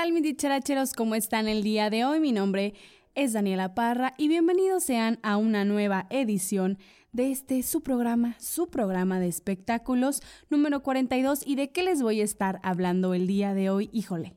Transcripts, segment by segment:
tal mis dicharacheros? ¿Cómo están el día de hoy? Mi nombre es Daniela Parra y bienvenidos sean a una nueva edición de este su programa, su programa de espectáculos número 42 y de qué les voy a estar hablando el día de hoy. Híjole.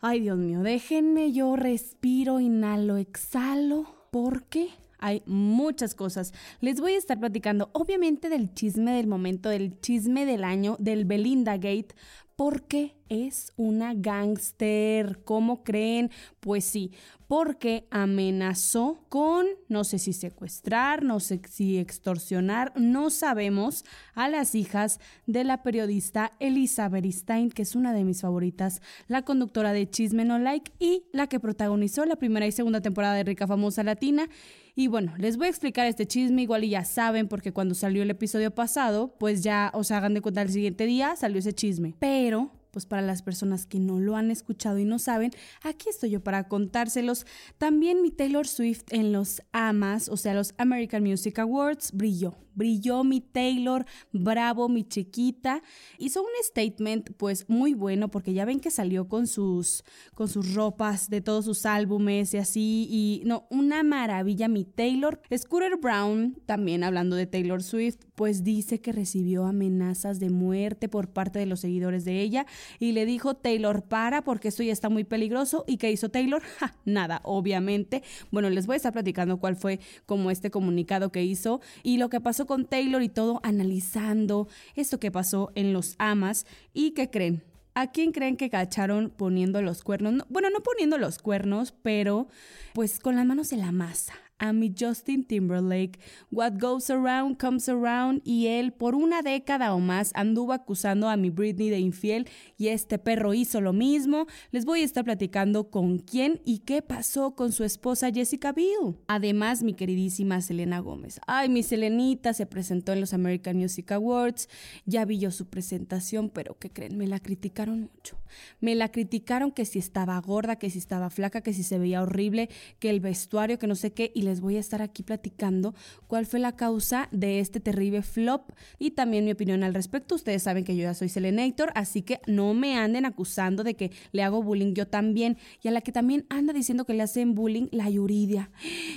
Ay, Dios mío, déjenme yo respiro, inhalo, exhalo, porque hay muchas cosas. Les voy a estar platicando, obviamente, del chisme del momento, del chisme del año, del Belinda Gate, porque es una gángster. ¿Cómo creen? Pues sí, porque amenazó con, no sé si secuestrar, no sé si extorsionar, no sabemos, a las hijas de la periodista Elizabeth Stein, que es una de mis favoritas, la conductora de Chisme No Like y la que protagonizó la primera y segunda temporada de Rica Famosa Latina. Y bueno, les voy a explicar este chisme, igual y ya saben, porque cuando salió el episodio pasado, pues ya os hagan de cuenta el siguiente día salió ese chisme. Pero pues para las personas que no lo han escuchado y no saben, aquí estoy yo para contárselos. También mi Taylor Swift en los AMAs, o sea, los American Music Awards, brilló. Brilló mi Taylor, bravo mi chiquita. Hizo un statement pues muy bueno porque ya ven que salió con sus con sus ropas de todos sus álbumes y así y no, una maravilla mi Taylor. Scooter Brown, también hablando de Taylor Swift, pues dice que recibió amenazas de muerte por parte de los seguidores de ella y le dijo Taylor para porque esto ya está muy peligroso y qué hizo Taylor? nada, obviamente. Bueno, les voy a estar platicando cuál fue como este comunicado que hizo y lo que pasó con Taylor y todo, analizando esto que pasó en los amas. ¿Y qué creen? ¿A quién creen que cacharon poniendo los cuernos? bueno, no poniendo los cuernos, pero pues con las manos en la masa a mi Justin Timberlake. What goes around comes around y él por una década o más anduvo acusando a mi Britney de infiel y este perro hizo lo mismo. Les voy a estar platicando con quién y qué pasó con su esposa Jessica Biel. Además, mi queridísima Selena Gómez. Ay, mi Selenita se presentó en los American Music Awards. Ya vi yo su presentación, pero ¿qué creen? Me la criticaron mucho. Me la criticaron que si estaba gorda, que si estaba flaca, que si se veía horrible, que el vestuario, que no sé qué. Y les voy a estar aquí platicando cuál fue la causa de este terrible flop y también mi opinión al respecto. Ustedes saben que yo ya soy Selenator, así que no me anden acusando de que le hago bullying yo también. Y a la que también anda diciendo que le hacen bullying, la Yuridia.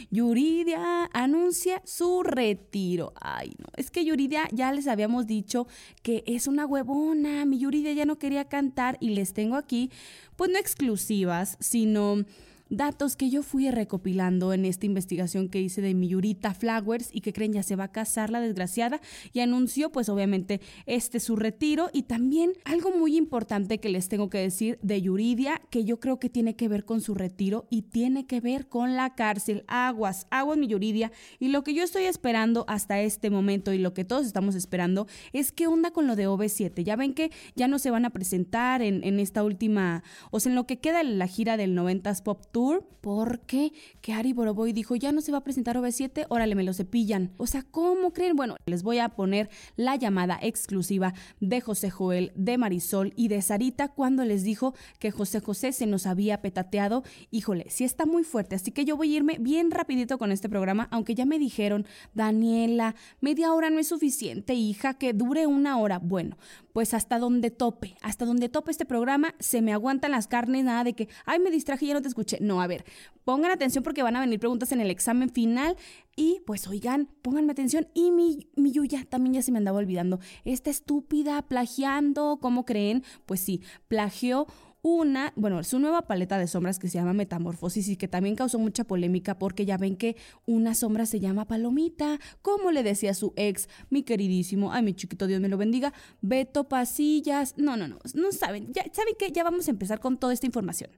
Yuridia anuncia su retiro. Ay, no, es que Yuridia ya les habíamos dicho que es una huevona. Mi Yuridia ya no quería cantar y les tengo aquí, pues no exclusivas, sino datos que yo fui recopilando en esta investigación que hice de mi Yurita Flowers y que creen ya se va a casar la desgraciada y anunció pues obviamente este su retiro y también algo muy importante que les tengo que decir de Yuridia que yo creo que tiene que ver con su retiro y tiene que ver con la cárcel. Aguas, aguas mi Yuridia y lo que yo estoy esperando hasta este momento y lo que todos estamos esperando es qué onda con lo de OV7. Ya ven que ya no se van a presentar en, en esta última, o sea, en lo que queda la gira del 90s Pop Tour porque que Ari Boroboy dijo, ya no se va a presentar OV7, órale, me lo cepillan. O sea, ¿cómo creen? Bueno, les voy a poner la llamada exclusiva de José Joel, de Marisol y de Sarita cuando les dijo que José José se nos había petateado. Híjole, sí está muy fuerte, así que yo voy a irme bien rapidito con este programa, aunque ya me dijeron, Daniela, media hora no es suficiente, hija, que dure una hora. Bueno, pues hasta donde tope, hasta donde tope este programa, se me aguantan las carnes, nada de que, ay, me distraje ya no te escuché. No, a ver, pongan atención porque van a venir preguntas en el examen final y pues oigan, pónganme atención. Y mi, mi Yuya también ya se me andaba olvidando. Esta estúpida plagiando, ¿cómo creen? Pues sí, plagió una, bueno, su nueva paleta de sombras que se llama Metamorfosis y que también causó mucha polémica porque ya ven que una sombra se llama Palomita, como le decía su ex, mi queridísimo, ay, mi chiquito, Dios me lo bendiga, Beto Pasillas. No, no, no, no saben, ya saben que ya vamos a empezar con toda esta información.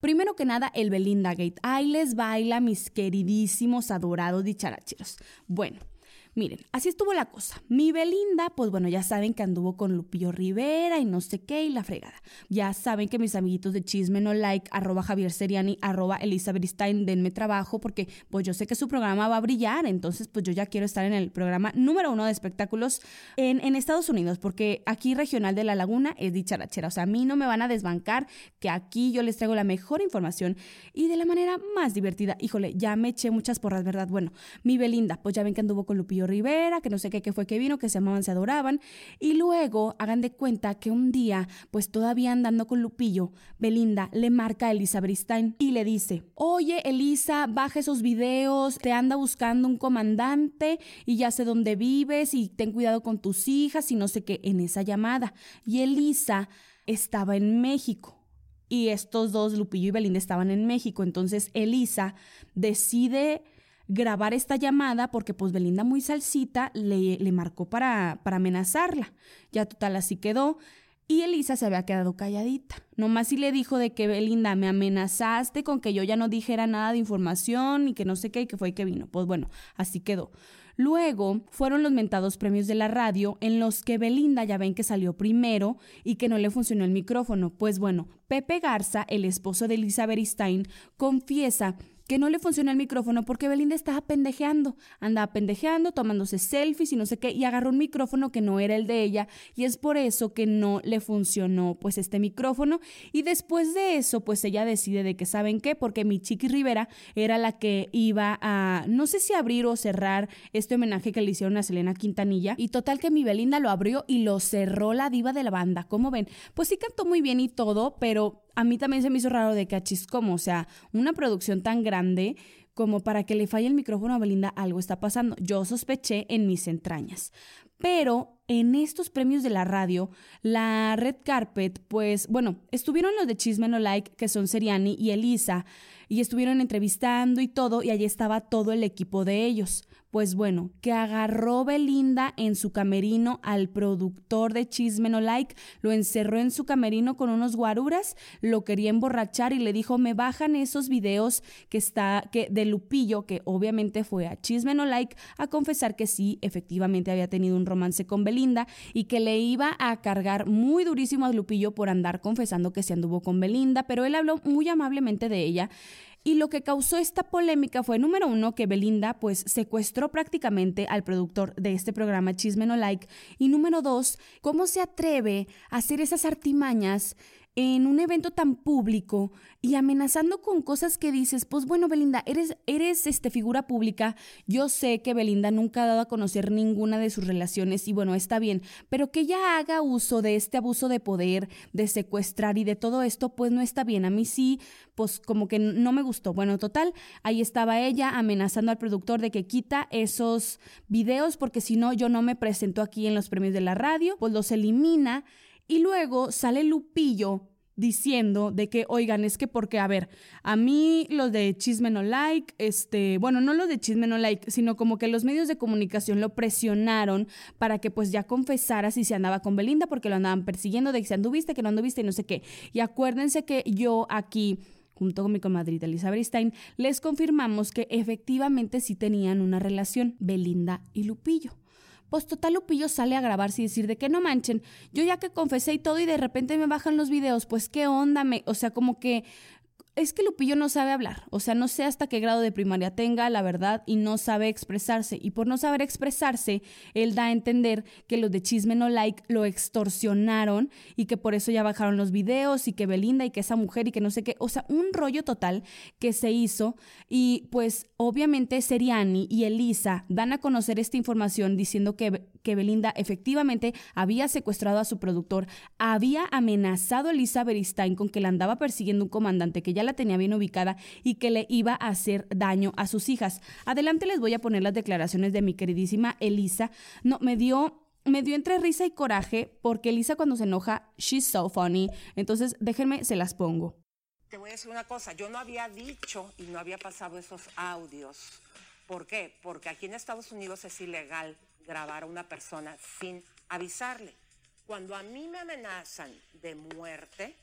Primero que nada, el Belinda Gate. Ahí les baila, mis queridísimos, adorados dicharacheros. Bueno, Miren, así estuvo la cosa. Mi Belinda, pues bueno, ya saben que anduvo con Lupillo Rivera y no sé qué y la fregada. Ya saben que mis amiguitos de chisme no like, arroba Javier Seriani, arroba Elizabeth Stein, denme trabajo porque pues yo sé que su programa va a brillar, entonces pues yo ya quiero estar en el programa número uno de espectáculos en, en Estados Unidos, porque aquí regional de La Laguna es dicharachera, o sea, a mí no me van a desbancar que aquí yo les traigo la mejor información y de la manera más divertida. Híjole, ya me eché muchas porras, ¿verdad? Bueno, mi Belinda, pues ya ven que anduvo con Lupillo Rivera, que no sé qué, fue que vino, que se amaban, se adoraban. Y luego hagan de cuenta que un día, pues todavía andando con Lupillo, Belinda le marca a Elisa Bristain y le dice, oye Elisa, baja esos videos, te anda buscando un comandante y ya sé dónde vives y ten cuidado con tus hijas y no sé qué en esa llamada. Y Elisa estaba en México y estos dos, Lupillo y Belinda, estaban en México. Entonces Elisa decide grabar esta llamada porque pues Belinda muy salsita le, le marcó para, para amenazarla. Ya total así quedó. Y Elisa se había quedado calladita. Nomás sí le dijo de que Belinda me amenazaste con que yo ya no dijera nada de información y que no sé qué y que fue que vino. Pues bueno, así quedó. Luego fueron los mentados premios de la radio en los que Belinda ya ven que salió primero y que no le funcionó el micrófono. Pues bueno, Pepe Garza, el esposo de Elizabeth Stein, confiesa que no le funciona el micrófono porque Belinda estaba pendejeando, andaba pendejeando, tomándose selfies y no sé qué, y agarró un micrófono que no era el de ella, y es por eso que no le funcionó pues este micrófono, y después de eso pues ella decide de que saben qué, porque mi Chiqui Rivera era la que iba a, no sé si abrir o cerrar este homenaje que le hicieron a Selena Quintanilla, y total que mi Belinda lo abrió y lo cerró la diva de la banda, ¿cómo ven? Pues sí cantó muy bien y todo, pero a mí también se me hizo raro de que como, o sea, una producción tan grande como para que le falle el micrófono a Belinda, algo está pasando. Yo sospeché en mis entrañas. Pero en estos premios de la radio, la Red Carpet, pues bueno, estuvieron los de Chisme No Like, que son Seriani y Elisa, y estuvieron entrevistando y todo, y allí estaba todo el equipo de ellos. Pues bueno, que agarró Belinda en su camerino al productor de Chisme No Like, lo encerró en su camerino con unos guaruras, lo quería emborrachar y le dijo, me bajan esos videos que está, que de Lupillo, que obviamente fue a Chisme No Like, a confesar que sí, efectivamente había tenido un romance con Belinda y que le iba a cargar muy durísimo a Lupillo por andar confesando que se anduvo con Belinda, pero él habló muy amablemente de ella y lo que causó esta polémica fue, número uno, que Belinda pues secuestró prácticamente al productor de este programa Chisme No Like. Y número dos, cómo se atreve a hacer esas artimañas en un evento tan público y amenazando con cosas que dices, pues bueno, Belinda, eres, eres este, figura pública, yo sé que Belinda nunca ha dado a conocer ninguna de sus relaciones y bueno, está bien, pero que ella haga uso de este abuso de poder, de secuestrar y de todo esto, pues no está bien. A mí sí, pues como que no me gustó. Bueno, total, ahí estaba ella amenazando al productor de que quita esos videos porque si no, yo no me presento aquí en los premios de la radio, pues los elimina y luego sale Lupillo diciendo de que, oigan, es que porque, a ver, a mí los de Chisme No Like, este, bueno, no los de Chisme No Like, sino como que los medios de comunicación lo presionaron para que pues ya confesara si se andaba con Belinda porque lo andaban persiguiendo de que se anduviste, que no anduviste y no sé qué. Y acuérdense que yo aquí junto con mi comadrita Elizabeth Stein, les confirmamos que efectivamente sí tenían una relación, Belinda y Lupillo. Pues total Lupillo sale a grabarse y decir de que no manchen, yo ya que confesé y todo y de repente me bajan los videos, pues qué onda, me, o sea, como que es que Lupillo no sabe hablar, o sea, no sé hasta qué grado de primaria tenga, la verdad, y no sabe expresarse. Y por no saber expresarse, él da a entender que los de Chisme No Like lo extorsionaron y que por eso ya bajaron los videos y que Belinda y que esa mujer y que no sé qué, o sea, un rollo total que se hizo. Y pues obviamente Seriani y Elisa dan a conocer esta información diciendo que, que Belinda efectivamente había secuestrado a su productor, había amenazado a Elisa Beristain con que la andaba persiguiendo un comandante que ya la tenía bien ubicada y que le iba a hacer daño a sus hijas. Adelante les voy a poner las declaraciones de mi queridísima Elisa. No, me dio me dio entre risa y coraje porque Elisa cuando se enoja, she's so funny. Entonces, déjenme, se las pongo. Te voy a decir una cosa, yo no había dicho y no había pasado esos audios. ¿Por qué? Porque aquí en Estados Unidos es ilegal grabar a una persona sin avisarle. Cuando a mí me amenazan de muerte,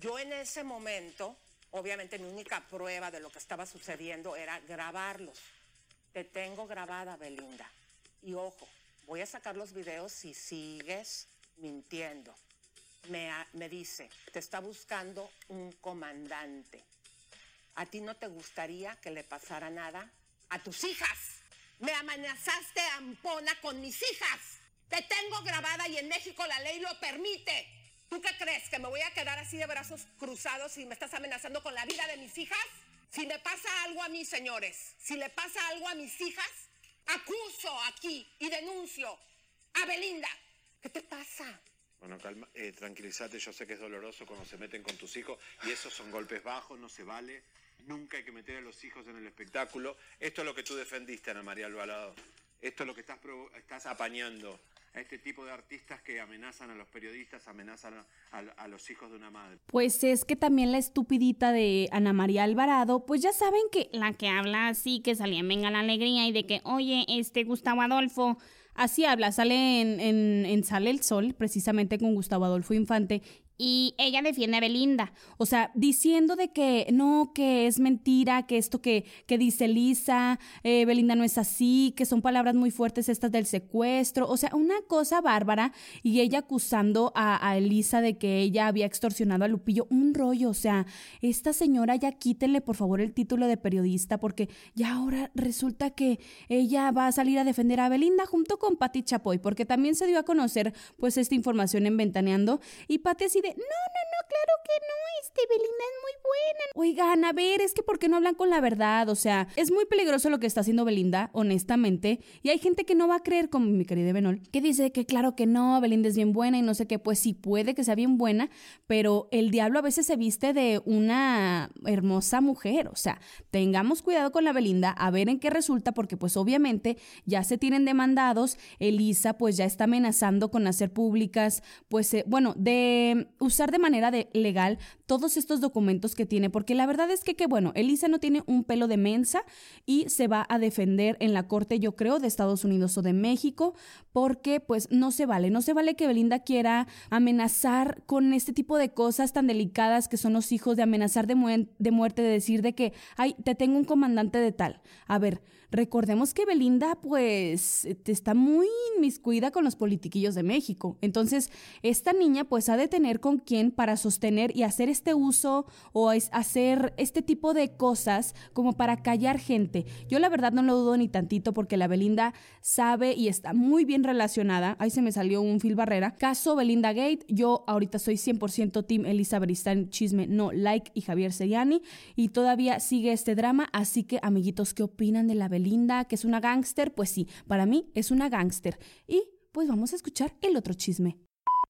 yo en ese momento Obviamente mi única prueba de lo que estaba sucediendo era grabarlos. Te tengo grabada, Belinda. Y ojo, voy a sacar los videos si sigues mintiendo. Me, me dice, te está buscando un comandante. ¿A ti no te gustaría que le pasara nada? A tus hijas. Me amenazaste, Ampona, con mis hijas. Te tengo grabada y en México la ley lo permite. ¿Tú qué crees? ¿Que me voy a quedar así de brazos cruzados y me estás amenazando con la vida de mis hijas? Si le pasa algo a mí, señores, si le pasa algo a mis hijas, acuso aquí y denuncio a Belinda. ¿Qué te pasa? Bueno, calma, eh, tranquilízate, yo sé que es doloroso cuando se meten con tus hijos y esos son golpes bajos, no se vale. Nunca hay que meter a los hijos en el espectáculo. Esto es lo que tú defendiste, Ana María Alvarado. Esto es lo que estás, estás apañando a este tipo de artistas que amenazan a los periodistas, amenazan a, los hijos de una madre. Pues es que también la estupidita de Ana María Alvarado, pues ya saben que la que habla así, que salía en Venga la Alegría y de que, oye, este Gustavo Adolfo, así habla, sale en, en Sale el Sol, precisamente con Gustavo Adolfo Infante, y ella defiende a Belinda. O sea, diciendo de que no, que es mentira, que esto que, que dice Lisa, eh, Belinda no es así, que son palabras muy fuertes estas del secuestro. O sea, una cosa bárbara. Y ella acusando a, a Elisa de que ella había extorsionado a Lupillo. Un rollo. O sea, esta señora ya quítenle por favor el título de periodista porque ya ahora resulta que ella va a salir a defender a Belinda junto con Patti Chapoy porque también se dio a conocer pues esta información en Ventaneando y Patti así no, no, no, claro que no, este Belinda es muy buena. Oigan, a ver, es que ¿por qué no hablan con la verdad? O sea, es muy peligroso lo que está haciendo Belinda, honestamente, y hay gente que no va a creer, como mi querida Benol, que dice que claro que no, Belinda es bien buena y no sé qué, pues sí puede que sea bien buena, pero el diablo a veces se viste de una hermosa mujer, o sea, tengamos cuidado con la Belinda, a ver en qué resulta, porque pues obviamente ya se tienen demandados, Elisa pues ya está amenazando con hacer públicas, pues eh, bueno, de usar de manera de legal todos estos documentos que tiene, porque la verdad es que, que, bueno, Elisa no tiene un pelo de mensa y se va a defender en la corte, yo creo, de Estados Unidos o de México, porque pues no se vale, no se vale que Belinda quiera amenazar con este tipo de cosas tan delicadas que son los hijos, de amenazar de, de muerte, de decir de que, ay, te tengo un comandante de tal. A ver, recordemos que Belinda pues está muy inmiscuida con los politiquillos de México. Entonces, esta niña pues ha de tener con quién para sostener y hacer este uso o hacer este tipo de cosas como para callar gente. Yo la verdad no lo dudo ni tantito porque la Belinda sabe y está muy bien relacionada. Ahí se me salió un fil barrera. Caso Belinda Gate, yo ahorita soy 100% Team Elisa Beristán Chisme, no like y Javier Seriani y todavía sigue este drama, así que amiguitos, ¿qué opinan de la Belinda? ¿Que es una gángster? Pues sí, para mí es una gángster. Y pues vamos a escuchar el otro chisme.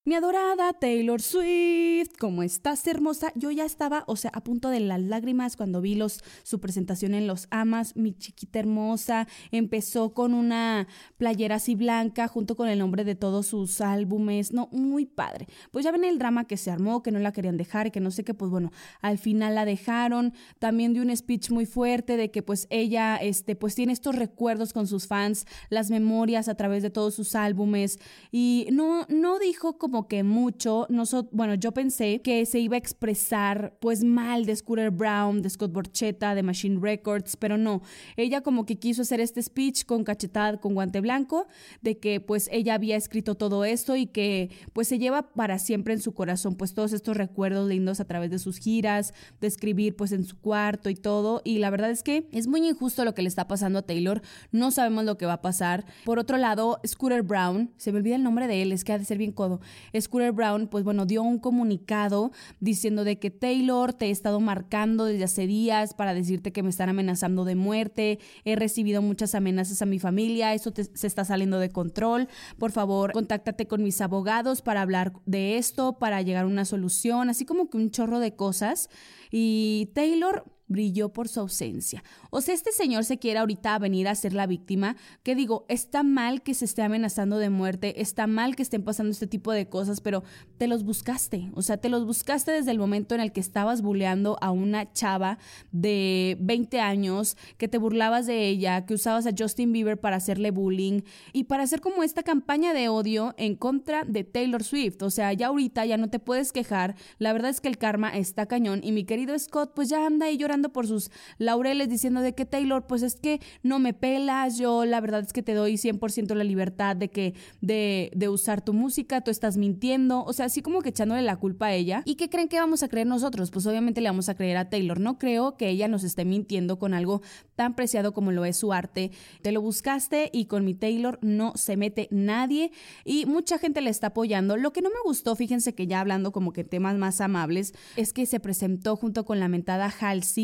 Mi adorada Taylor Swift, ¿cómo estás, hermosa? Yo ya estaba, o sea, a punto de las lágrimas cuando vi su presentación en Los Amas, mi chiquita hermosa. Empezó con una playera así blanca junto con el nombre de todos sus álbumes, no, muy padre. Pues ya ven el drama que se armó, que no la querían dejar, que no sé qué, pues bueno, al final la dejaron. También dio un speech muy fuerte de que pues ella, este, pues tiene estos recuerdos con sus fans, las memorias a través de todos sus álbumes y no, no dijo como que mucho, bueno, yo pensé que se iba a expresar pues mal de Scooter Brown, de Scott Borchetta, de Machine Records, pero no. Ella como que quiso hacer este speech con cachetada, con guante blanco, de que pues ella había escrito todo esto y que pues se lleva para siempre en su corazón pues todos estos recuerdos lindos a través de sus giras, de escribir pues en su cuarto y todo. Y la verdad es que es muy injusto lo que le está pasando a Taylor. No sabemos lo que va a pasar. Por otro lado, Scooter Brown, se me olvida el nombre de él, es que ha de ser bien codo. Scooter Brown, pues bueno, dio un comunicado diciendo de que Taylor te he estado marcando desde hace días para decirte que me están amenazando de muerte, he recibido muchas amenazas a mi familia, eso se está saliendo de control, por favor, contáctate con mis abogados para hablar de esto, para llegar a una solución, así como que un chorro de cosas. Y Taylor brilló por su ausencia. O sea, este señor se quiere ahorita venir a ser la víctima, que digo, está mal que se esté amenazando de muerte, está mal que estén pasando este tipo de cosas, pero te los buscaste, o sea, te los buscaste desde el momento en el que estabas bulleando a una chava de 20 años, que te burlabas de ella, que usabas a Justin Bieber para hacerle bullying y para hacer como esta campaña de odio en contra de Taylor Swift. O sea, ya ahorita ya no te puedes quejar. La verdad es que el karma está cañón y mi querido Scott pues ya anda ahí llorando por sus laureles diciendo de que Taylor pues es que no me pelas, yo la verdad es que te doy 100% la libertad de que de, de usar tu música, tú estás mintiendo, o sea, así como que echándole la culpa a ella. ¿Y qué creen que vamos a creer nosotros? Pues obviamente le vamos a creer a Taylor. No creo que ella nos esté mintiendo con algo tan preciado como lo es su arte. Te lo buscaste y con mi Taylor no se mete nadie y mucha gente le está apoyando. Lo que no me gustó, fíjense que ya hablando como que temas más amables, es que se presentó junto con la mentada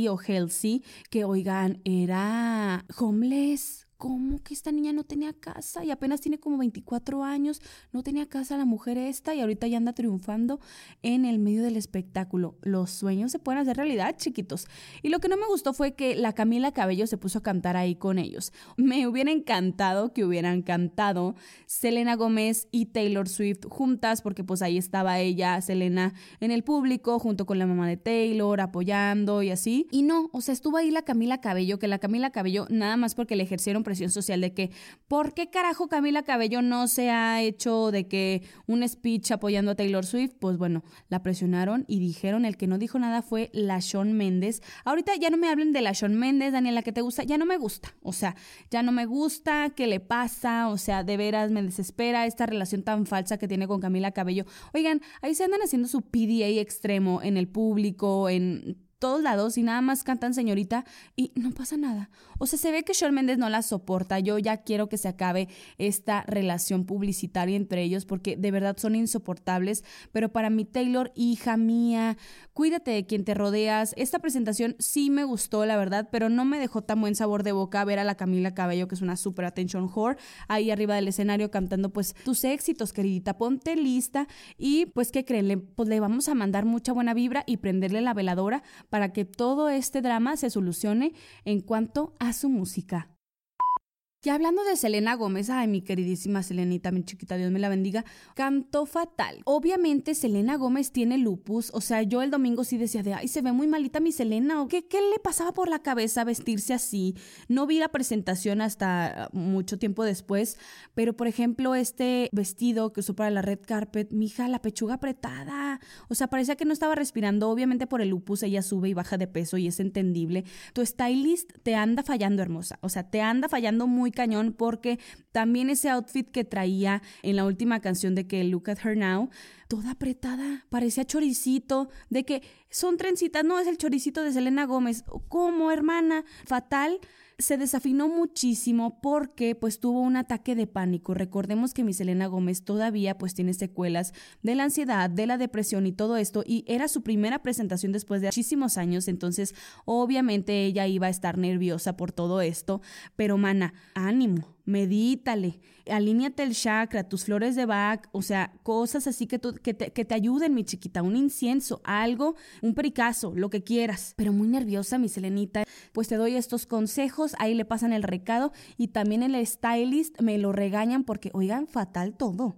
O Halsey, que oigan, era homeless ¿cómo que esta niña no tenía casa? Y apenas tiene como 24 años, no tenía casa la mujer esta y ahorita ya anda triunfando en el medio del espectáculo. Los sueños se pueden hacer realidad, chiquitos. Y lo que no me gustó fue que la Camila Cabello se puso a cantar ahí con ellos. Me hubiera encantado que hubieran cantado Selena Gómez y Taylor Swift juntas, porque pues ahí estaba ella, Selena, en el público, junto con la mamá de Taylor, apoyando y así. Y no, o sea, estuvo ahí la Camila Cabello, que la Camila Cabello, nada más porque le ejercieron social de que, ¿por qué carajo Camila Cabello no se ha hecho de que un speech apoyando a Taylor Swift? Pues bueno, la presionaron y dijeron, el que no dijo nada fue la Shawn Méndez. Ahorita ya no me hablen de la Shawn Méndez, Daniela, que te gusta, ya no me gusta. O sea, ya no me gusta, ¿qué le pasa? O sea, de veras me desespera esta relación tan falsa que tiene con Camila Cabello. Oigan, ahí se andan haciendo su PDA extremo en el público, en todos lados y nada más cantan señorita y no pasa nada. O sea, se ve que Shawn Mendes no la soporta. Yo ya quiero que se acabe esta relación publicitaria entre ellos porque de verdad son insoportables. Pero para mi Taylor, hija mía, cuídate de quien te rodeas. Esta presentación sí me gustó, la verdad, pero no me dejó tan buen sabor de boca ver a la Camila Cabello, que es una super attention whore, ahí arriba del escenario cantando pues tus éxitos, queridita. Ponte lista y pues, ¿qué creen? Le, pues le vamos a mandar mucha buena vibra y prenderle la veladora para que todo este drama se solucione en cuanto a su música. Y hablando de Selena Gómez, ay, mi queridísima Selenita, mi chiquita, Dios me la bendiga, cantó fatal. Obviamente Selena Gómez tiene lupus, o sea, yo el domingo sí decía de, ay, se ve muy malita mi Selena, o qué, qué le pasaba por la cabeza vestirse así. No vi la presentación hasta mucho tiempo después, pero por ejemplo, este vestido que usó para la red carpet, mija, la pechuga apretada, o sea, parecía que no estaba respirando, obviamente por el lupus ella sube y baja de peso y es entendible. Tu stylist te anda fallando, hermosa, o sea, te anda fallando muy cañón porque también ese outfit que traía en la última canción de que Look at Her Now, toda apretada, parecía choricito, de que son trencitas, no es el choricito de Selena Gómez, ¿cómo hermana? Fatal se desafinó muchísimo porque pues tuvo un ataque de pánico. Recordemos que mi Selena Gómez todavía pues tiene secuelas de la ansiedad, de la depresión y todo esto y era su primera presentación después de muchísimos años, entonces obviamente ella iba a estar nerviosa por todo esto, pero mana, ánimo, medítale, alíñate el chakra, tus flores de Bach, o sea, cosas así que, que, te, ayuden, mi chiquita, un incienso, algo, un pericazo, lo que quieras. Pero muy nerviosa, mi Selenita, pues te doy estos consejos, ahí le pasan el recado y también el stylist me lo regañan porque, oigan, fatal todo.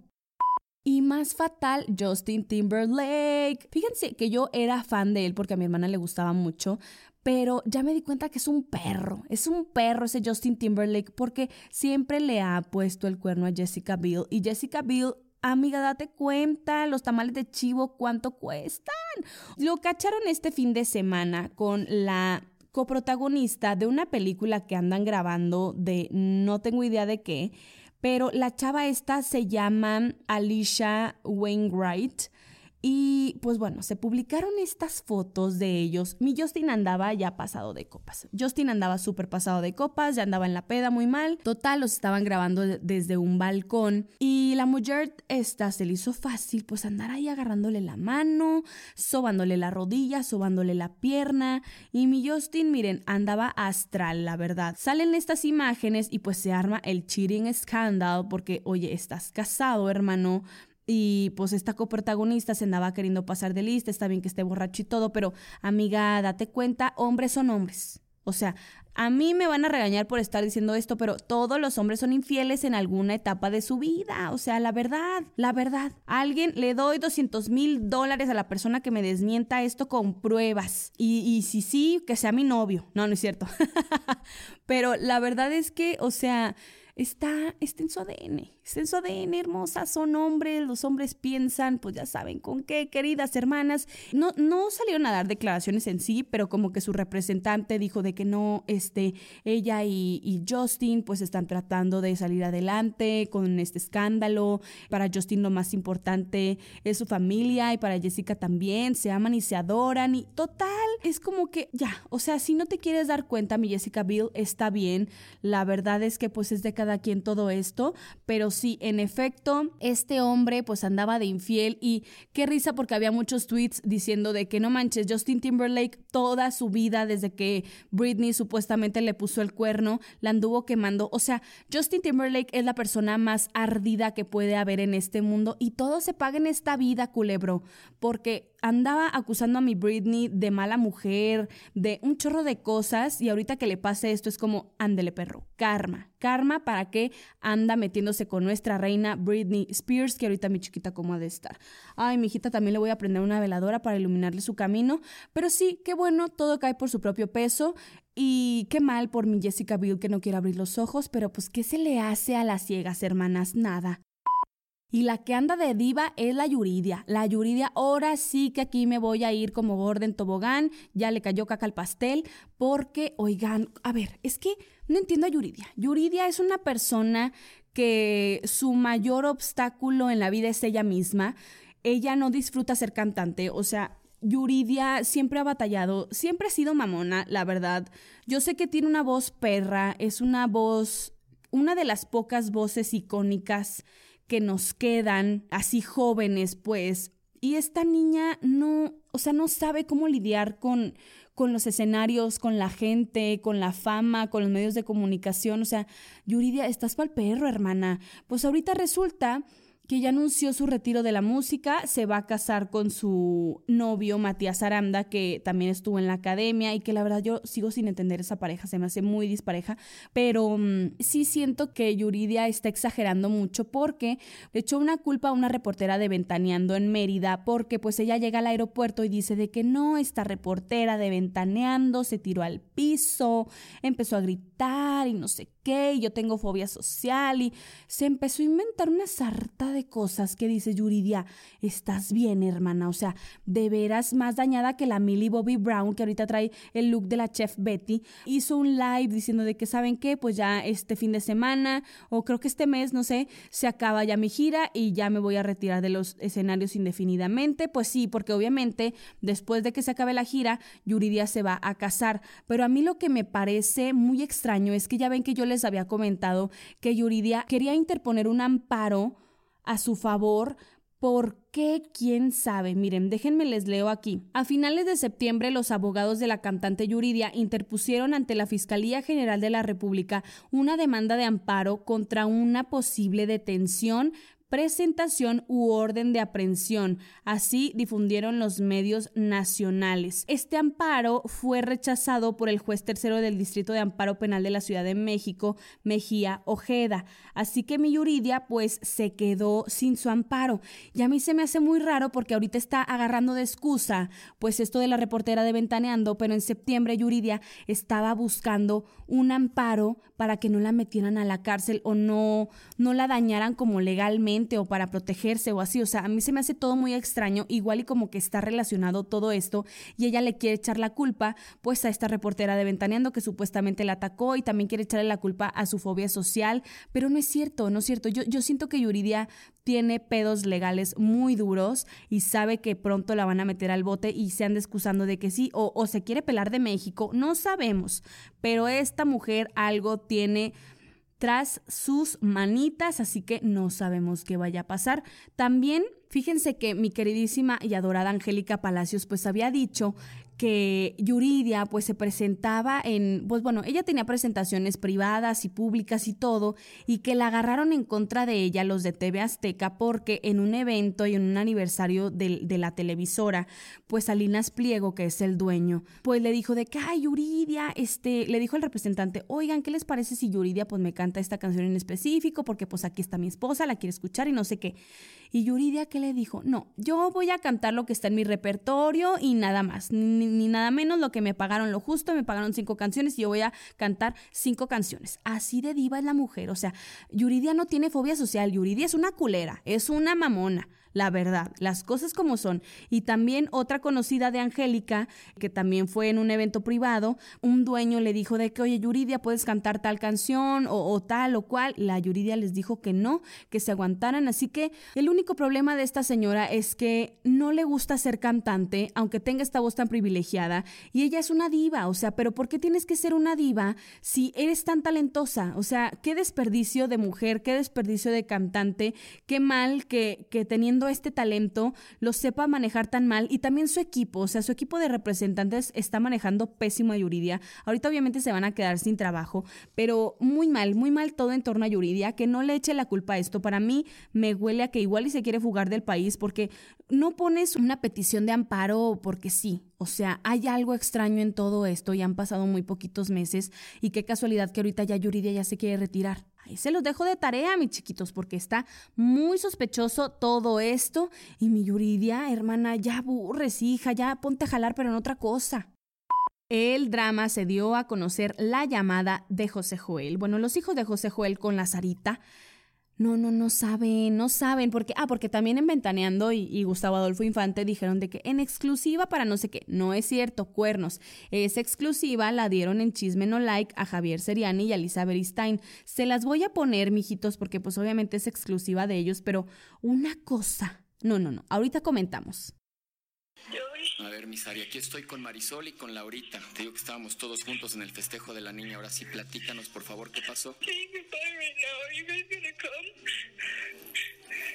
Y más fatal, Justin Timberlake. Fíjense que yo era fan de él porque a mi hermana le gustaba mucho, pero ya me di cuenta que es un perro, es un perro ese Justin Timberlake porque siempre le ha puesto el cuerno a Jessica Biel y Jessica Biel Amiga, date cuenta, los tamales de chivo, ¿cuánto cuestan? Lo cacharon este fin de semana con la coprotagonista de una película que andan grabando de no tengo idea de qué, pero la chava esta se llama Alicia Wainwright y pues bueno, se publicaron estas fotos de ellos. Mi Justin andaba ya pasado de copas. Justin andaba súper pasado de copas, ya andaba en la peda muy mal. Total, los estaban grabando desde un balcón. Y la mujer esta se le hizo fácil pues andar ahí agarrándole la mano, sobándole la rodilla, sobándole la pierna. Y mi Justin, miren, andaba astral, la verdad. Salen estas imágenes y pues se arma el cheating scandal porque, oye, estás casado, hermano y pues esta coprotagonista se andaba queriendo pasar de lista, está bien que esté borracho y todo, pero amiga, date cuenta, hombres son hombres. O sea, a mí me van a regañar por estar diciendo esto, pero todos los hombres son infieles en alguna etapa de su vida. O sea, la verdad, la verdad. alguien le doy 200 mil dólares a la persona que me desmienta esto con pruebas. Y, y si sí, que sea mi novio. No, no es cierto. pero la verdad es que, o sea, está, está en su ADN. Está en su ADN, hermosa. Son hombres, los hombres piensan, pues ya saben con qué, queridas hermanas. No, no salieron a dar declaraciones en sí, pero como que su representante dijo de que no, este, ella y, y Justin pues están tratando de salir adelante con este escándalo. Para Justin lo más importante es su familia y para Jessica también. Se aman y se adoran y total, es como que ya, o sea, si no te quieres dar cuenta, mi Jessica Bill está bien. La verdad es que pues es de cada aquí en todo esto, pero sí, en efecto, este hombre pues andaba de infiel y qué risa porque había muchos tweets diciendo de que no manches, Justin Timberlake toda su vida desde que Britney supuestamente le puso el cuerno, la anduvo quemando, o sea, Justin Timberlake es la persona más ardida que puede haber en este mundo y todo se paga en esta vida, culebro, porque andaba acusando a mi Britney de mala mujer, de un chorro de cosas y ahorita que le pase esto es como, ándele perro, karma, karma para que anda metiéndose con nuestra reina Britney Spears, que ahorita mi chiquita como ha de estar. Ay, mi hijita también le voy a prender una veladora para iluminarle su camino, pero sí, qué bueno, todo cae por su propio peso. Y qué mal por mi Jessica Bill que no quiere abrir los ojos, pero pues ¿qué se le hace a las ciegas, hermanas? Nada. Y la que anda de diva es la Yuridia. La Yuridia, ahora sí que aquí me voy a ir como Gordon Tobogán, ya le cayó caca al pastel, porque, oigan, a ver, es que no entiendo a Yuridia. Yuridia es una persona que su mayor obstáculo en la vida es ella misma. Ella no disfruta ser cantante, o sea, Yuridia siempre ha batallado, siempre ha sido mamona, la verdad. Yo sé que tiene una voz perra, es una voz, una de las pocas voces icónicas que nos quedan así jóvenes, pues. Y esta niña no, o sea, no sabe cómo lidiar con, con los escenarios, con la gente, con la fama, con los medios de comunicación. O sea, Yuridia, estás para el perro, hermana. Pues ahorita resulta que ya anunció su retiro de la música, se va a casar con su novio Matías Aranda, que también estuvo en la academia y que la verdad yo sigo sin entender esa pareja, se me hace muy dispareja, pero mm, sí siento que Yuridia está exagerando mucho porque le echó una culpa a una reportera de Ventaneando en Mérida porque pues ella llega al aeropuerto y dice de que no, esta reportera de Ventaneando se tiró al piso, empezó a gritar y no sé qué, y yo tengo fobia social y se empezó a inventar una sarta de cosas que dice Yuridia, estás bien hermana, o sea, de veras más dañada que la Millie Bobby Brown que ahorita trae el look de la chef Betty, hizo un live diciendo de que saben qué, pues ya este fin de semana o creo que este mes, no sé, se acaba ya mi gira y ya me voy a retirar de los escenarios indefinidamente, pues sí, porque obviamente después de que se acabe la gira, Yuridia se va a casar, pero a mí lo que me parece muy extraño es que ya ven que yo les había comentado que Yuridia quería interponer un amparo a su favor ¿Por qué? ¿Quién sabe? Miren, déjenme les leo aquí. A finales de septiembre, los abogados de la cantante Yuridia interpusieron ante la Fiscalía General de la República una demanda de amparo contra una posible detención, presentación u orden de aprehensión. Así difundieron los medios nacionales. Este amparo fue rechazado por el juez tercero del Distrito de Amparo Penal de la Ciudad de México, Mejía Ojeda. Así que mi Yuridia pues se quedó sin su amparo. Y a mí se me hace muy raro porque ahorita está agarrando de excusa pues esto de la reportera de Ventaneando, pero en septiembre Yuridia estaba buscando un amparo para que no la metieran a la cárcel o no, no la dañaran como legalmente o para protegerse o así. O sea, a mí se me hace todo muy extraño, igual y como que está relacionado todo esto y ella le quiere echar la culpa pues a esta reportera de Ventaneando que supuestamente la atacó y también quiere echarle la culpa a su fobia social, pero no es cierto, no es cierto. Yo, yo siento que Yuridia tiene pedos legales muy duros y sabe que pronto la van a meter al bote y se anda excusando de que sí o, se quiere pelar de México, no sabemos, pero esta mujer algo tiene tras sus manitas, así que no sabemos qué vaya a pasar. También, fíjense que mi queridísima y adorada Angélica Palacios pues había dicho que Yuridia pues se presentaba en, pues bueno, ella tenía presentaciones privadas y públicas y todo, y que la agarraron en contra de ella los de TV Azteca porque en un evento y en un aniversario de, de la televisora, pues Salinas Pliego, que es el dueño, pues le dijo de que, ay, Yuridia, este, le dijo al representante, oigan, ¿qué les parece si Yuridia pues me canta esta canción en específico? Porque pues aquí está mi esposa, la quiere escuchar y no sé qué. Y Yuridia, ¿qué le dijo? No, yo voy a cantar lo que está en mi repertorio y nada más, ni, ni, nada menos lo que me pagaron lo justo, me pagaron cinco canciones y yo voy a cantar cinco canciones. Así de diva es la mujer, o sea, Yuridia no tiene fobia social, Yuridia es una culera, es una mamona la verdad, las cosas como son. Y también otra conocida de Angélica, que también fue en un evento privado, un dueño le dijo de que, oye, Yuridia, puedes cantar tal canción o, o tal o cual. La Yuridia les dijo que no, que se aguantaran. Así que el único problema de esta señora es que no le gusta ser cantante, aunque tenga esta voz tan privilegiada. Y ella es una diva, o sea, pero ¿por qué tienes que ser una diva si eres tan talentosa? O sea, qué desperdicio de mujer, qué desperdicio de cantante, qué mal que, que teniendo este talento lo sepa manejar tan mal y también su equipo, o sea, su equipo de representantes está manejando pésimo a Yuridia. Ahorita obviamente se van a quedar sin trabajo, pero muy mal, muy mal todo en torno a Yuridia, que no le eche la culpa a esto. Para mí me huele a que igual y se quiere fugar del país porque no pones una petición de amparo porque sí. O sea, hay algo extraño en todo esto y han pasado muy poquitos meses y qué casualidad que ahorita ya Yuridia ya se quiere retirar. Ahí se los dejo de tarea, mis chiquitos, porque está muy sospechoso todo esto. Y mi Yuridia, hermana, ya aburres, hija, ya ponte a jalar, pero en otra cosa. El drama se dio a conocer la llamada de José Joel. Bueno, los hijos de José Joel con la Sarita no, no, no saben, no saben, porque, ah, porque también en Ventaneando y, y, Gustavo Adolfo Infante dijeron de que en exclusiva para no sé qué, no es cierto, cuernos, esa exclusiva la dieron en Chisme No Like a Javier Seriani y a Lisa Beristain. Se las voy a poner, mijitos, porque pues obviamente es exclusiva de ellos, pero una cosa, no, no, no, ahorita comentamos. A ver, Misari, aquí estoy con Marisol y con Laurita. Te digo que estábamos todos juntos en el festejo de la niña. Ahora sí, platícanos, por favor, ¿qué pasó?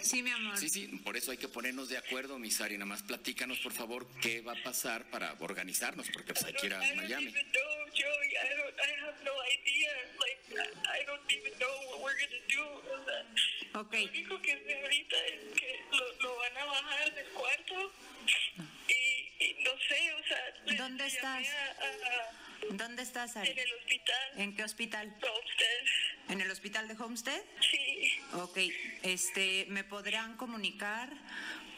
Sí, mi amor. Sí, sí, por eso hay que ponernos de acuerdo, Misari. Nada más platícanos, por favor, qué va a pasar para organizarnos, porque pues hay que ir a Miami. Ok. Lo único que sé ahorita es que lo, lo van a bajar del cuarto no sé, o sea... le- ¿Dónde estás? llamé a- a- ¿Dónde estás, Ari? en el hospital. ¿En qué hospital? Homestead. ¿En el hospital de Homestead? Sí. Ok, este, ¿me podrán comunicar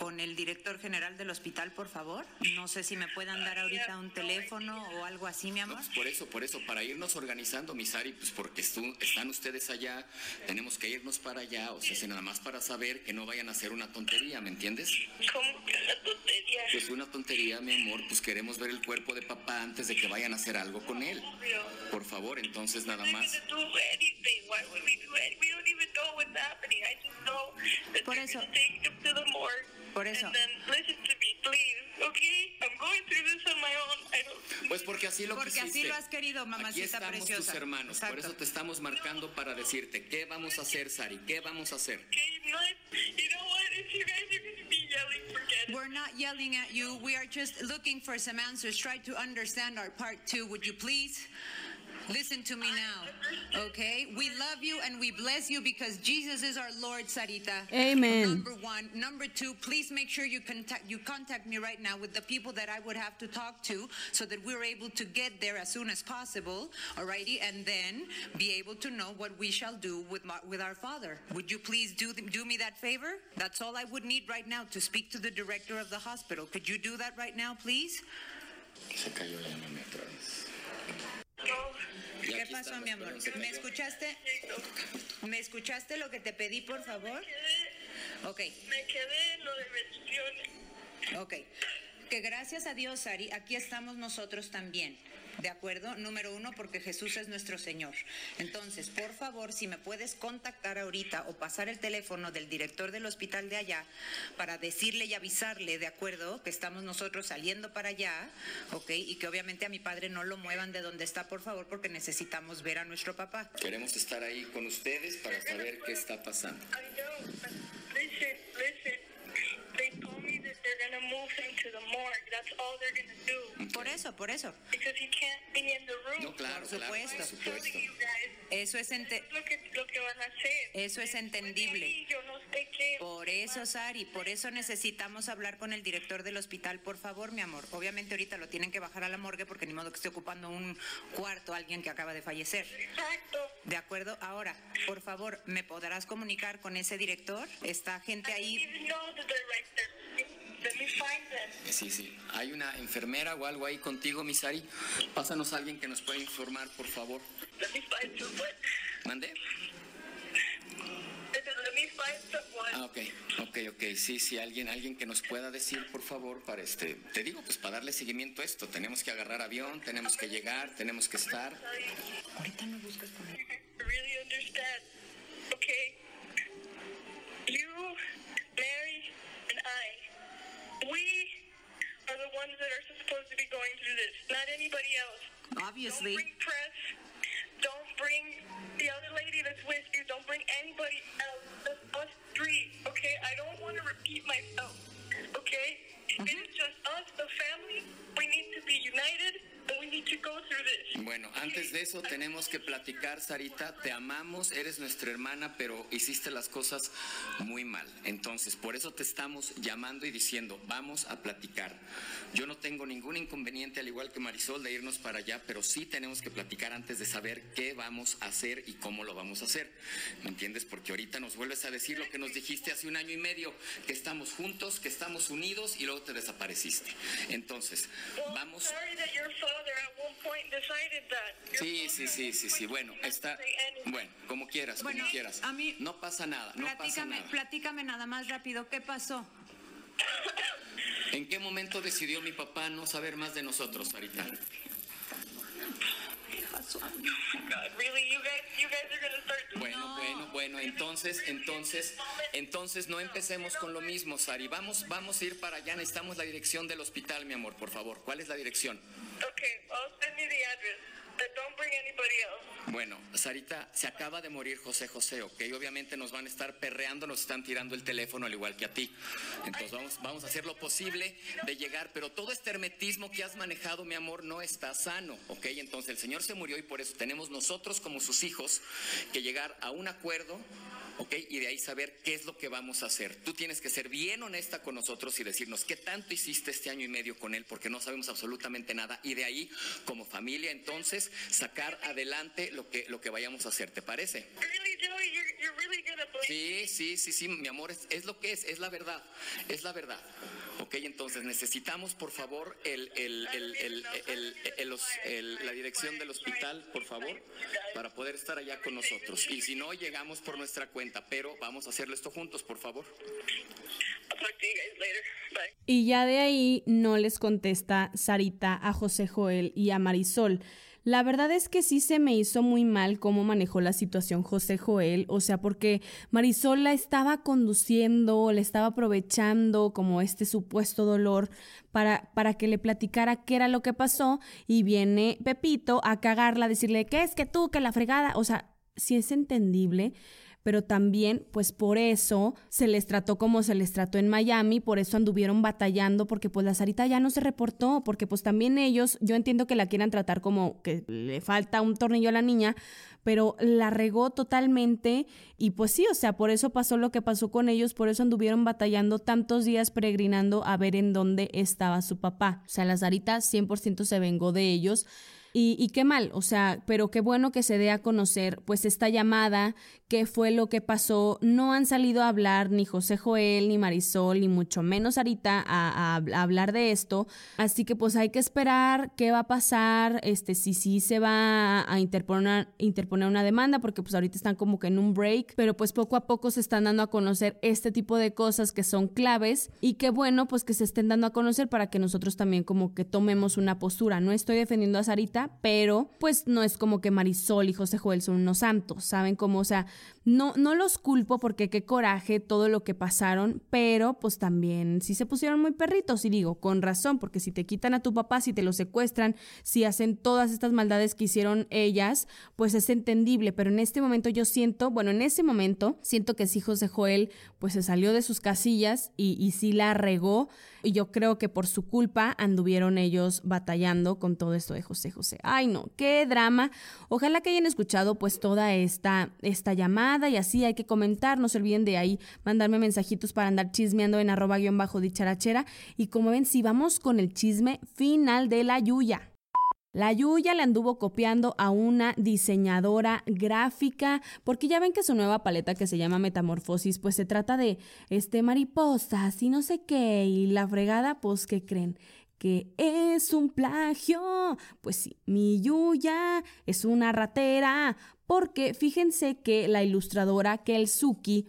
con el director general del hospital, por favor? No sé si me puedan dar ahorita un teléfono o algo así, mi No, amor. pues por eso, por eso, para irnos organizando, Misari, pues porque estu- están ustedes allá, tenemos que irnos para allá, o sea, si nada más para saber que no vayan a hacer una tontería, ¿me entiendes? ¿Cómo que la tontería? Pues una tontería, mi amor, pues queremos ver el cuerpo de papá antes de que vayan a hacer algo con él. Por favor, entonces nada más. Por eso- Por eso. And then listen to me, please. Okay? I'm going through this on my own. I don't. Pues porque así lo Porque así quisiste. lo has querido, Aquí estamos preciosa. tus hermanos, por eso te estamos marcando para decirte qué vamos a hacer, Sari, qué vamos a hacer. Okay, you know what? You know what? If you guys are gonna be yelling, forget it. We're not yelling at you. We are just looking for some answers. Try to understand our part too. Would you please? Listen to me now, okay? We love you and we bless you because Jesus is our Lord, Sarita. Amen. Number one. Number two, please make sure you contact you contact me right now with the people that I would have to talk to so that we're able to get there as soon as possible, alrighty, and then be able to know what we shall do with my, with our father. Would you please do do me that favor? That's all I would need right now to speak to the director of the hospital. Could you do that right now, please? ¿Qué pasó, mi amor? ¿Me escuchaste? ¿Me escuchaste lo que te pedí, por favor? Quedé- Ok, Me quedé en lo de bendiciones. ok. Que gracias a Dios, Ari, aquí estamos nosotros también. ¿De acuerdo? Número uno, porque Jesús es nuestro Señor. Entonces, por favor, si me puedes contactar ahorita o pasar el teléfono del director del hospital de allá para decirle y avisarle, ¿de acuerdo? Que estamos nosotros saliendo para allá, ¿ok? Y que obviamente a mi padre no lo muevan de donde está, por favor, porque necesitamos ver a nuestro papá. Queremos estar ahí con ustedes para saber qué está pasando. I know, but listen, listen. They told me that they're gonna move him to the morgue. morgue. That's all they're going to do. Por eso, por eso. Because he can't be in the room. No, claro, Por claro, supuesto. por Eso es ente- es lo que, lo que van a hacer. Eso es entendible. Y yo no sé qué. Por eso, Sari, por eso necesitamos hablar con el director del hospital, por favor, mi amor. Obviamente ahorita lo tienen que bajar a la morgue porque ni modo que esté ocupando un cuarto alguien que acaba de fallecer. Exacto. ¿De acuerdo? Ahora, por favor, ¿me podrás comunicar con ese director? Está gente I ahí. even know the director. Let me find them. Sí, sí. ¿Hay una enfermera o algo ahí contigo, Misari? Pásanos a alguien que nos pueda informar, por favor. Let me find someone. ¿Mande? I said, Let me find someone. Ah, ok, ok, ok. Sí, sí, alguien, alguien que nos pueda decir, por favor, para este. Te digo, pues para darle seguimiento a esto. Tenemos que agarrar avión, tenemos que llegar, tenemos que estar. Ahorita no buscas con él. I really understand. Okay? You, Mary, and I, we are the ones that are supposed to be going through this, not anybody else. Obviously. Don't bring press. Don't bring the other lady that's with you. Don't bring anybody else. Just us three, okay? I don't want to repeat myself, okay? It is mm-hmm. just us, the family. We need to be united, and we need to go through this. Bueno, antes de eso tenemos que platicar, Sarita. Te amamos, eres nuestra hermana, pero hiciste las cosas muy mal. Entonces, por eso te estamos llamando y diciendo, vamos a platicar. Yo no tengo ningún inconveniente, al igual que Marisol, de irnos para allá, pero sí tenemos que platicar antes de saber qué vamos a hacer y cómo lo vamos a hacer. ¿Me entiendes? Porque ahorita nos vuelves a decir lo que nos dijiste hace un año y medio, que estamos juntos, que estamos unidos y luego te desapareciste. Entonces, Well, vamos... sorry Sí, sí, sí, sí, sí. Bueno, está. Bueno, como quieras, Bueno, como quieras. a mí- No pasa nada, no pasa Platícame, nada. platícame nada más rápido. ¿Qué pasó? ¿En qué momento decidió mi papá no saber más de nosotros, Sarita? God, really, you guys, you guys are gonna start doing Bueno, bueno, bueno, entonces, entonces, entonces no empecemos con lo mismo, Sari. Vamos, vamos a ir para allá. Necesitamos la dirección del hospital, mi amor, por favor. ¿Cuál es la dirección? Okay, I'll send you the address. But don't bring anybody else. Bueno, Sarita, se acaba de morir José José, ¿ok? Obviamente nos van a estar perreando, nos están tirando el teléfono al igual que a ti. Entonces vamos, vamos a hacer lo posible de llegar, pero todo este hermetismo que has manejado, mi amor, no está sano, ¿ok? Entonces el Señor se murió y por eso tenemos nosotros como sus hijos que llegar a un acuerdo. ¿Ok? Y de ahí saber qué es lo que vamos a hacer. Tú tienes que ser bien honesta con nosotros y decirnos qué tanto hiciste este año y medio con él, porque no sabemos absolutamente nada. Y de ahí, como familia, entonces, sacar adelante lo que, lo que vayamos a hacer. ¿Te parece? Sí, sí, sí, sí, mi amor, es, es lo que es, es la verdad, es la verdad. Ok, entonces necesitamos, por favor, el, el, el, los- la dirección del hospital, por favor, para poder estar allá con nosotros. Y si no, llegamos por nuestra cuenta, pero vamos a hacerlo esto juntos, por favor. Y ya de ahí no les contesta Sarita a José Joel y a Marisol. La verdad es que sí se me hizo muy mal cómo manejó la situación José Joel, o sea, porque Marisol la estaba conduciendo, le estaba aprovechando como este supuesto dolor para, para que le platicara qué era lo que pasó y viene Pepito a cagarla, a decirle, ¿qué es que tú, que la fregada? O sea, sí es entendible, pero también, pues por eso se les trató como se les trató en Miami, por eso anduvieron batallando, porque pues la Sarita ya no se reportó, porque pues también ellos, yo entiendo que la quieran tratar como que le falta un tornillo a la niña, pero la regó totalmente y pues sí, o sea, por eso pasó lo que pasó con ellos, por eso anduvieron batallando tantos días peregrinando a ver en dónde estaba su papá. O sea, la Sarita 100% se vengó de ellos. Y, y, qué mal, o sea, pero qué bueno que se dé a conocer pues esta llamada, qué fue lo que pasó. No han salido a hablar ni José Joel, ni Marisol, ni mucho menos Sarita a, hablar de esto. Así que pues hay que esperar qué va a pasar, este, si sí se va a interponer, interponer una demanda, porque pues ahorita están como que en un break, pero pues poco a poco se están dando a conocer este tipo de cosas que son claves y qué bueno pues que se estén dando a conocer para que nosotros también como que tomemos una postura. No estoy defendiendo a Sarita, pero pues no es como que Marisol y José Joel son unos santos, ¿saben cómo? O sea, no, no los culpo porque qué coraje todo lo que pasaron, pero pues también sí se pusieron muy perritos y digo, con razón, porque si te quitan a tu papá, si te lo secuestran, si hacen todas estas maldades que hicieron ellas, pues es entendible, pero en este momento yo siento, bueno, en ese momento siento que sí José Joel pues se salió de sus casillas y, y sí la regó y yo creo que por su culpa anduvieron ellos batallando con todo esto de José José. Ay no, qué drama. Ojalá que hayan escuchado pues toda esta, esta llamada y así hay que comentar, no se olviden de ahí mandarme mensajitos para andar chismeando en arroba guion bajo dicharachera y como ven, si vamos con el chisme final de la Yuya. La Yuya le anduvo copiando a una diseñadora gráfica, porque ya ven que su nueva paleta que se llama Metamorfosis, pues se trata de este mariposas y no sé qué, y la fregada, pues, ¿qué creen? Que es un plagio. Pues sí, mi Yuya es una ratera, porque fíjense que la ilustradora Kelsuki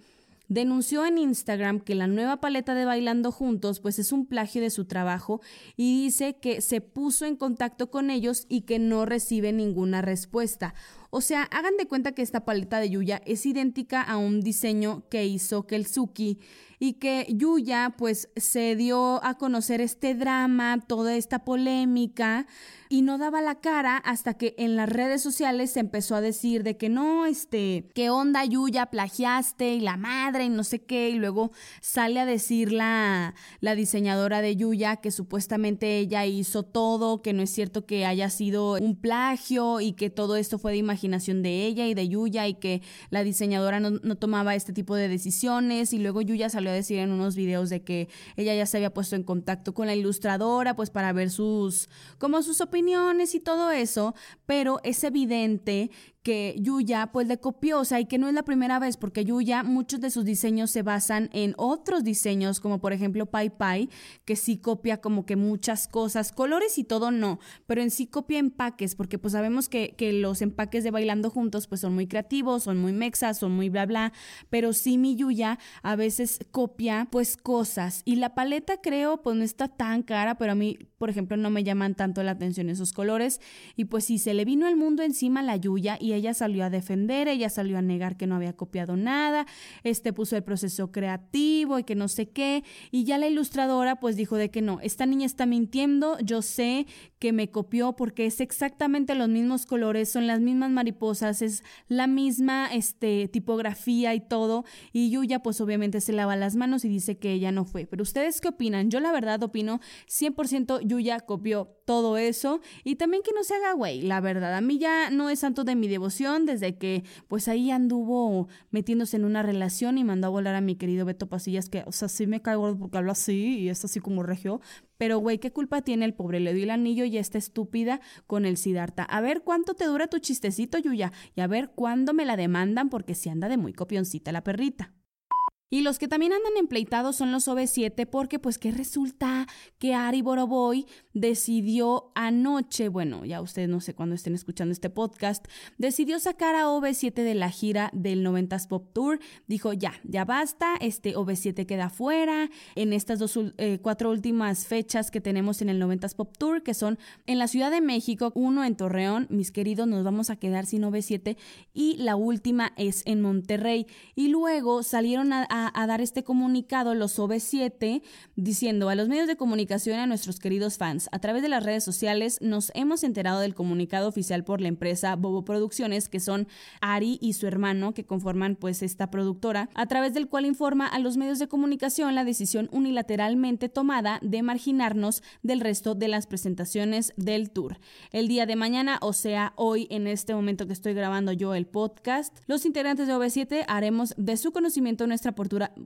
denunció en Instagram que la nueva paleta de Bailando Juntos pues es un plagio de su trabajo y dice que se puso en contacto con ellos y que no recibe ninguna respuesta. O sea, hagan de cuenta que esta paleta de Yuya es idéntica a un diseño que hizo Kelsuki y que Yuya pues se dio a conocer este drama, toda esta polémica y no daba la cara hasta que en las redes sociales se empezó a decir de que no, este, qué onda Yuya, plagiaste y la madre y no sé qué y luego sale a decir la, la diseñadora de Yuya que supuestamente ella hizo todo, que no es cierto que haya sido un plagio y que todo esto fue de imaginación de ella y de Yuya y que la diseñadora no, no tomaba este tipo de decisiones. Y luego Yuya salió a decir en unos videos de que ella ya se había puesto en contacto con la ilustradora pues para ver sus como sus opiniones y todo eso, pero es evidente que Yuya pues le copió, o sea, y que no es la primera vez, porque Yuya muchos de sus diseños se basan en otros diseños, como por ejemplo Pai Pai, que sí copia como que muchas cosas, colores y todo no, pero en sí copia empaques, porque pues sabemos que, que los empaques de Bailando Juntos pues son muy creativos, son muy mexas, son muy bla bla, pero sí mi Yuya a veces copia pues cosas, y la paleta creo pues no está tan cara, pero a mí por ejemplo no me llaman tanto la atención esos colores, y pues sí, se le vino el mundo encima la Yuya y ella salió a defender, ella salió a negar que no había copiado nada, este puso el proceso creativo y que no sé qué, y ya la ilustradora pues dijo de que no, esta niña está mintiendo, yo sé que me copió porque es exactamente los mismos colores, son las mismas mariposas, es la misma este, tipografía y todo, y Yuya pues obviamente se lava las manos y dice que ella no fue. Pero ustedes qué opinan? Yo la verdad opino 100% Yuya copió todo eso y también que no se haga güey, la verdad, a mí ya no es santo de mi devoción desde que pues ahí anduvo metiéndose en una relación y mandó a volar a mi querido Beto Pasillas que, o sea, sí me caigo porque habla así y es así como regio, pero, güey, ¿qué culpa tiene el pobre? Le dio el anillo y esta estúpida con el Sidarta. A ver cuánto te dura tu chistecito, Yuya. Y a ver cuándo me la demandan porque se anda de muy copioncita la perrita. Y los que también andan empleitados son los OV7 porque pues que resulta que Ari Boroboy decidió anoche, bueno, ya ustedes no sé cuándo estén escuchando este podcast, decidió sacar a OV7 de la gira del 90s Pop Tour. Dijo, ya, ya basta, este OV7 queda fuera en estas dos, eh, cuatro últimas fechas que tenemos en el 90s Pop Tour, que son en la Ciudad de México, uno en Torreón, mis queridos, nos vamos a quedar sin OV7 y la última es en Monterrey. Y luego salieron a a, dar este comunicado los OV7 diciendo a los medios de comunicación y a nuestros queridos fans, a través de las redes sociales nos hemos enterado del comunicado oficial por la empresa Bobo Producciones, que son Ari y su hermano que conforman pues esta productora, a través del cual informa a los medios de comunicación la decisión unilateralmente tomada de marginarnos del resto de las presentaciones del tour. El día de mañana, o sea, hoy en este momento que estoy grabando yo el podcast, los integrantes de OV7 haremos de su conocimiento nuestra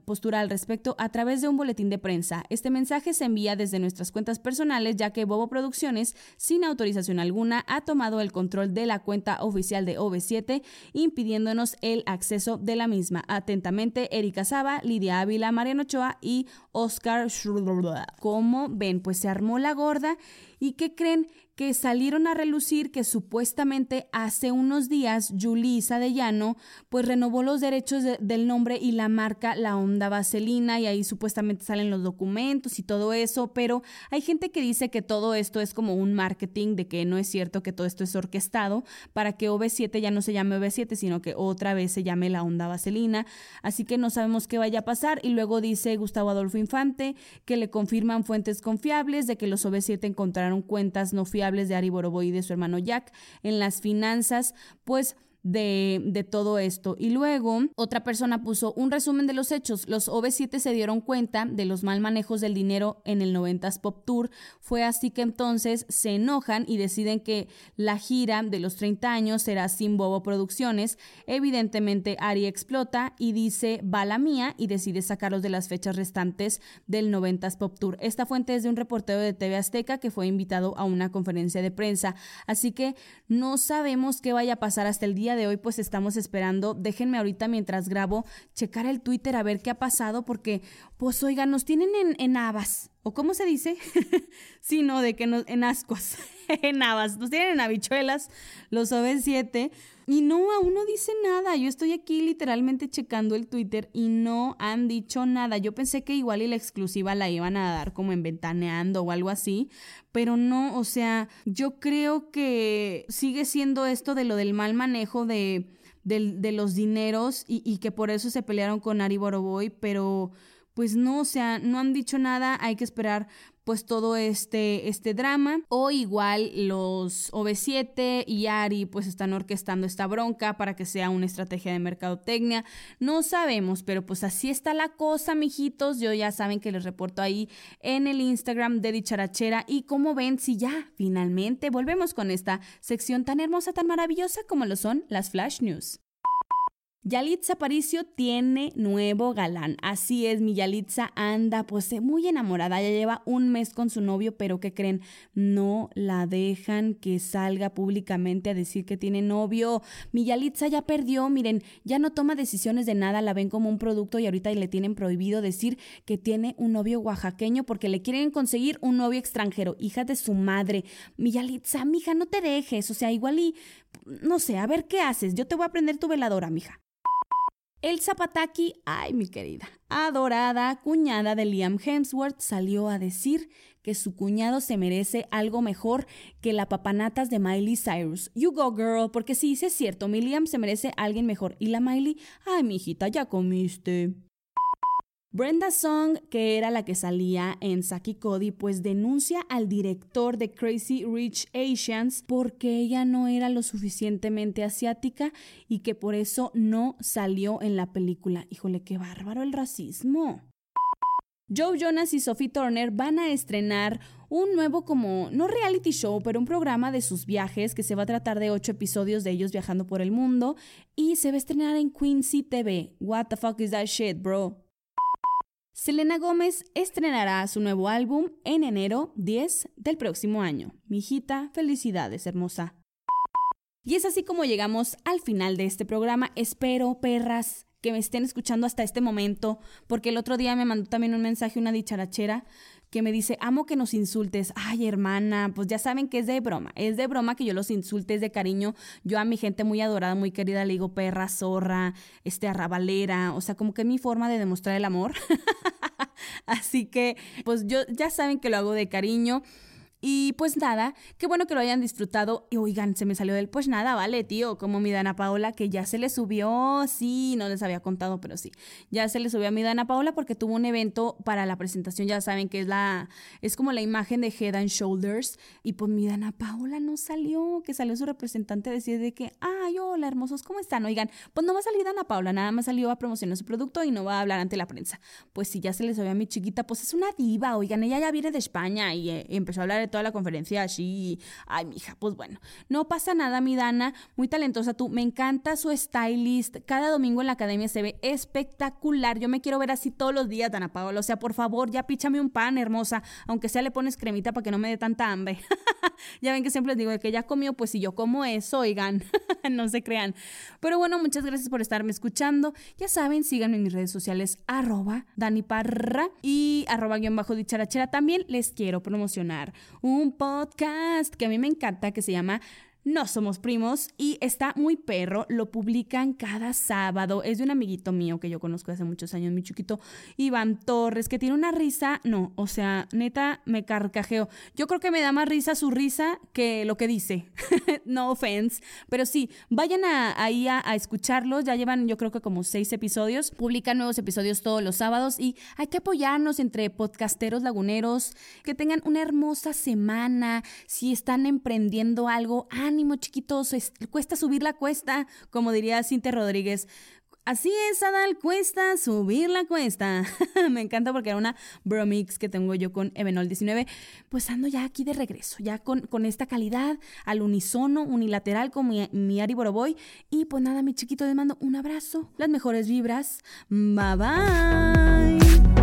postura, al respecto a través de un boletín de prensa. Este mensaje se envía desde nuestras cuentas personales ya que Bobo Producciones, sin autorización alguna, ha tomado el control de la cuenta oficial de OV7, impidiéndonos el acceso de la misma. Atentamente, Erika Saba, Lidia Ávila, Mariano Ochoa y Oscar Como ven, pues se armó la gorda ¿Y qué creen? que salieron a relucir que supuestamente hace unos días Yulisa de Llano pues renovó los derechos del nombre y la marca La Onda Vaselina y ahí supuestamente salen los documentos y todo eso, pero hay gente que dice que todo esto es como un marketing, de que no es cierto que todo esto es orquestado para que OV7 ya no se llame OV7, sino que otra vez se llame La Onda Vaselina, así que no sabemos qué vaya a pasar y luego dice Gustavo Adolfo Infante que le confirman fuentes confiables de que los OV7 encontraron cuentas no fiables de Ari Boroboy y de su hermano Jack. En las finanzas, pues de, todo esto. Y luego otra persona puso un resumen de los hechos. Los OV7 se dieron cuenta de los mal manejos del dinero en el 90s Pop Tour. Fue así que entonces se enojan y deciden que la gira de los 30 años será sin Bobo Producciones. Evidentemente Ari explota y dice va la mía y decide sacarlos de las fechas restantes del 90s Pop Tour. Esta fuente es de un reportero de TV Azteca que fue invitado a una conferencia de prensa. Así que no sabemos qué vaya a pasar hasta el día de hoy pues estamos esperando. Déjenme ahorita mientras grabo checar el Twitter a ver qué ha pasado porque pues oigan, nos tienen en, en habas. ¿O cómo se dice? sí, no, de que nos, en ascuas, en habas. Nos tienen en habichuelas los OV7 y no, aún no dice nada. Yo estoy aquí literalmente checando el Twitter y no han dicho nada. Yo pensé que igual y la exclusiva la iban a dar como en ventaneando o algo así, pero no, o sea, yo creo que sigue siendo esto de lo del mal manejo de, de, los dineros y, y, que por eso se pelearon con Ari Boroboy, pero pues no, o sea, no han dicho nada, hay que esperar pues todo este, este drama. O igual los OV7 y Ari pues están orquestando esta bronca para que sea una estrategia de mercadotecnia. No sabemos, pero pues así está la cosa, mijitos. Yo ya saben que les reporto ahí en el Instagram de Dicharachera. Y como ven, si ya finalmente volvemos con esta sección tan hermosa, tan maravillosa como lo son las Flash News. Yalitza Aparicio tiene nuevo galán. Así es, mi Yalitza anda pues eh, muy enamorada. Ya lleva un mes con su novio, pero ¿qué creen? No la dejan que salga públicamente a decir que tiene novio. Mi Yalitza ya perdió, miren, ya no toma decisiones de nada, la ven como un producto y ahorita le tienen prohibido decir que tiene un novio oaxaqueño porque le quieren conseguir un novio extranjero, hija de su madre. Mi Yalitza, mija, no te dejes, o sea, igual y no sé, a ver qué haces. Yo te voy a prender tu veladora, mija. El Zapataki, ay mi querida, adorada cuñada de Liam Hemsworth, salió a decir que su cuñado se merece algo mejor que la papanatas de Miley Cyrus. You go girl, porque sí, es cierto, mi Liam se merece alguien mejor. Y la Miley, ay mi hijita, ya comiste. Brenda Song, que era la que salía en Saki Cody, pues denuncia al director de Crazy Rich Asians porque ella no era lo suficientemente asiática y que por eso no salió en la película. Híjole, qué bárbaro el racismo. Joe Jonas y Sophie Turner van a estrenar un nuevo como, no reality show, pero un programa de sus viajes que se va a tratar de ocho episodios de ellos viajando por el mundo y se va a estrenar en Quincy TV. What the fuck is that shit, bro? Selena Gómez estrenará su nuevo álbum en enero 10 del próximo año. Mijita, felicidades, hermosa. Y es así como llegamos al final de este programa. Espero, perras, que me estén escuchando hasta este momento, porque el otro día me mandó también un mensaje una dicharachera que me dice, amo que nos insultes. Ay, hermana, pues ya saben que es de broma. Es de broma que yo los insulte, es de cariño. Yo a mi gente muy adorada, muy querida, le digo perra, zorra, este, arrabalera. O sea, como que es mi forma de demostrar el amor. Así que, pues yo ya saben que lo hago de cariño. Y pues nada, qué bueno que lo hayan disfrutado. Y oigan, se me salió del pues nada, vale, tío, como mi Dana Paola, que ya se le subió, sí, no les había contado, pero sí, ya se le subió a mi Dana Paola porque tuvo un evento para la presentación, ya saben que es la, es como la imagen de Head and Shoulders. Y pues mi Dana Paola no salió, que salió su representante a decir de que, ay, hola, hermosos, ¿cómo están? Oigan, pues no va a salir Dana Paola, nada más salió a promocionar su producto y no va a hablar ante la prensa. Pues si ya se le subió a mi chiquita, pues es una diva, oigan, ella ya viene de España y eh, empezó a hablar de toda la conferencia así. Ay, mija, pues bueno, no pasa nada, mi Dana, muy talentosa tú. Me encanta su stylist. Cada domingo en la academia se ve espectacular. Yo me quiero ver así todos los días, Dana Paola. O sea, por favor, ya píchame un pan, hermosa. Aunque sea le pones cremita para que no me dé tanta hambre. ya ven que siempre les digo que ya comió, pues si yo como eso, oigan, no se crean. Pero bueno, muchas gracias por estarme escuchando. Ya saben, síganme en mis redes sociales, arroba Dani Parra y arroba guion bajo dicharachera. También les quiero promocionar un podcast que a mí me encanta que se llama no somos primos y está muy perro, lo publican cada sábado. Es de un amiguito mío que yo conozco hace muchos años, mi chiquito Iván Torres, que tiene una risa, no, o sea, neta me carcajeo. Yo creo que me da más risa su risa que lo que dice. no offense, pero sí, vayan ahí a, a escucharlos, ya llevan yo creo que como seis episodios, publican nuevos episodios todos los sábados y hay que apoyarnos entre podcasteros laguneros, que tengan una hermosa semana, si están emprendiendo algo, ánimo chiquitos, cuesta subir la cuesta, como diría Cintia Rodríguez. Así es, Adal, cuesta subir la cuesta. Me encanta porque era una bromix que tengo yo con Evenol 19. Pues ando ya aquí de regreso, ya con, con esta calidad, al unisono, unilateral con mi, mi Ari Boroboy. Y pues nada, mi chiquito, les mando un abrazo, las mejores vibras. Bye bye.